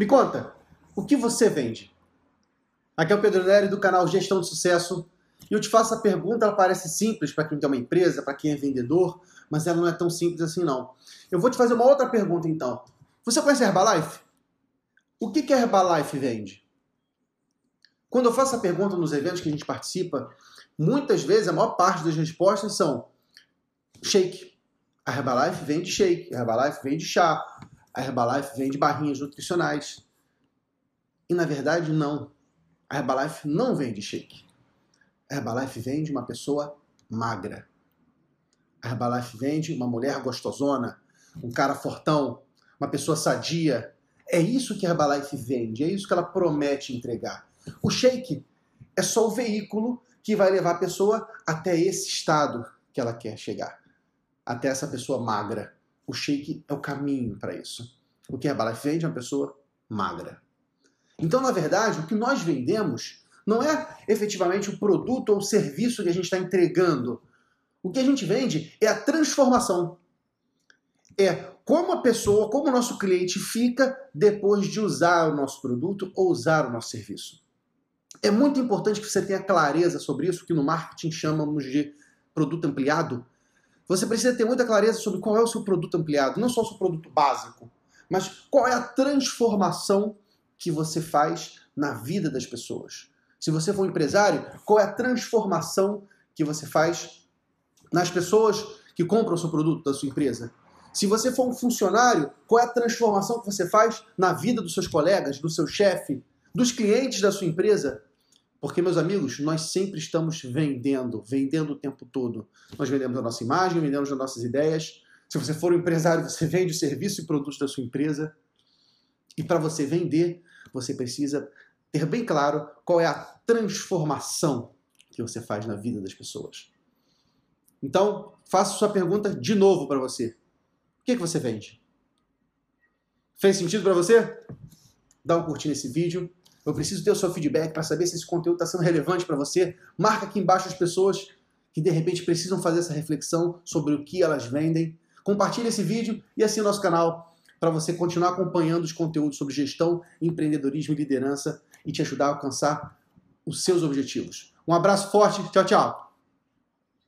Me conta, o que você vende? Aqui é o Pedro Nery do canal Gestão de Sucesso e eu te faço a pergunta, ela parece simples para quem tem uma empresa, para quem é vendedor, mas ela não é tão simples assim não. Eu vou te fazer uma outra pergunta então. Você conhece Herbalife? O que, que a Herbalife vende? Quando eu faço a pergunta nos eventos que a gente participa, muitas vezes a maior parte das respostas são shake. A Herbalife vende shake, a Herbalife vende chá, a Herbalife vende barrinhas nutricionais. E na verdade, não. A Herbalife não vende shake. A Herbalife vende uma pessoa magra. A Herbalife vende uma mulher gostosona, um cara fortão, uma pessoa sadia. É isso que a Herbalife vende, é isso que ela promete entregar. O shake é só o veículo que vai levar a pessoa até esse estado que ela quer chegar, até essa pessoa magra. O shake é o caminho para isso. O que a Herbalife vende é uma pessoa magra. Então, na verdade, o que nós vendemos não é efetivamente o produto ou o serviço que a gente está entregando. O que a gente vende é a transformação. É como a pessoa, como o nosso cliente fica depois de usar o nosso produto ou usar o nosso serviço. É muito importante que você tenha clareza sobre isso, que no marketing chamamos de produto ampliado. Você precisa ter muita clareza sobre qual é o seu produto ampliado, não só o seu produto básico, mas qual é a transformação que você faz na vida das pessoas. Se você for um empresário, qual é a transformação que você faz nas pessoas que compram o seu produto da sua empresa? Se você for um funcionário, qual é a transformação que você faz na vida dos seus colegas, do seu chefe, dos clientes da sua empresa? Porque, meus amigos, nós sempre estamos vendendo, vendendo o tempo todo. Nós vendemos a nossa imagem, vendemos as nossas ideias. Se você for um empresário, você vende o serviço e produtos da sua empresa. E para você vender, você precisa ter bem claro qual é a transformação que você faz na vida das pessoas. Então, faço sua pergunta de novo para você. O que, é que você vende? Fez sentido para você? Dá um curtir nesse vídeo. Eu preciso ter o seu feedback para saber se esse conteúdo está sendo relevante para você. Marca aqui embaixo as pessoas que de repente precisam fazer essa reflexão sobre o que elas vendem. Compartilhe esse vídeo e assine nosso canal para você continuar acompanhando os conteúdos sobre gestão, empreendedorismo e liderança e te ajudar a alcançar os seus objetivos. Um abraço forte, tchau, tchau!